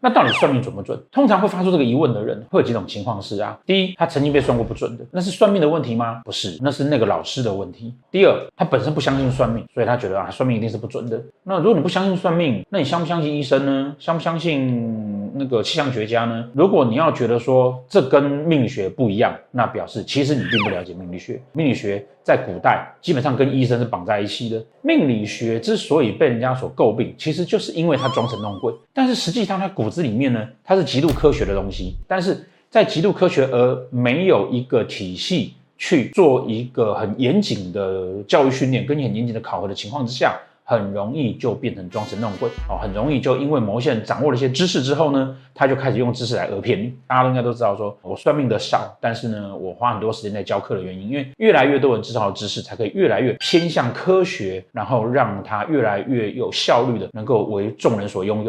那到底算命准不准？通常会发出这个疑问的人，会有几种情况是啊，第一，他曾经被算过不准的，那是算命的问题吗？不是，那是那个老师的问题。第二，他本身不相信算命，所以他觉得啊，算命一定是不准的。那如果你不相信算命，那你相不相信医生呢？相不相信那个气象学家呢？如果你要觉得说这跟命理学不一样，那表示其实你并不了解命理学。命理学在古代基本上跟医生是绑在一起的。命理学之所以被人家所诟病，其实就是因为它装神弄鬼。但是实际上它骨子里面呢，它是极度科学的东西。但是在极度科学而没有一个体系去做一个很严谨的教育训练跟很严谨的考核的情况之下。很容易就变成装神弄鬼哦，很容易就因为某些人掌握了一些知识之后呢，他就开始用知识来讹骗你。大家都应该都知道说，说我算命的少，但是呢，我花很多时间在教课的原因，因为越来越多人知道的知识，才可以越来越偏向科学，然后让它越来越有效率的能够为众人所拥有。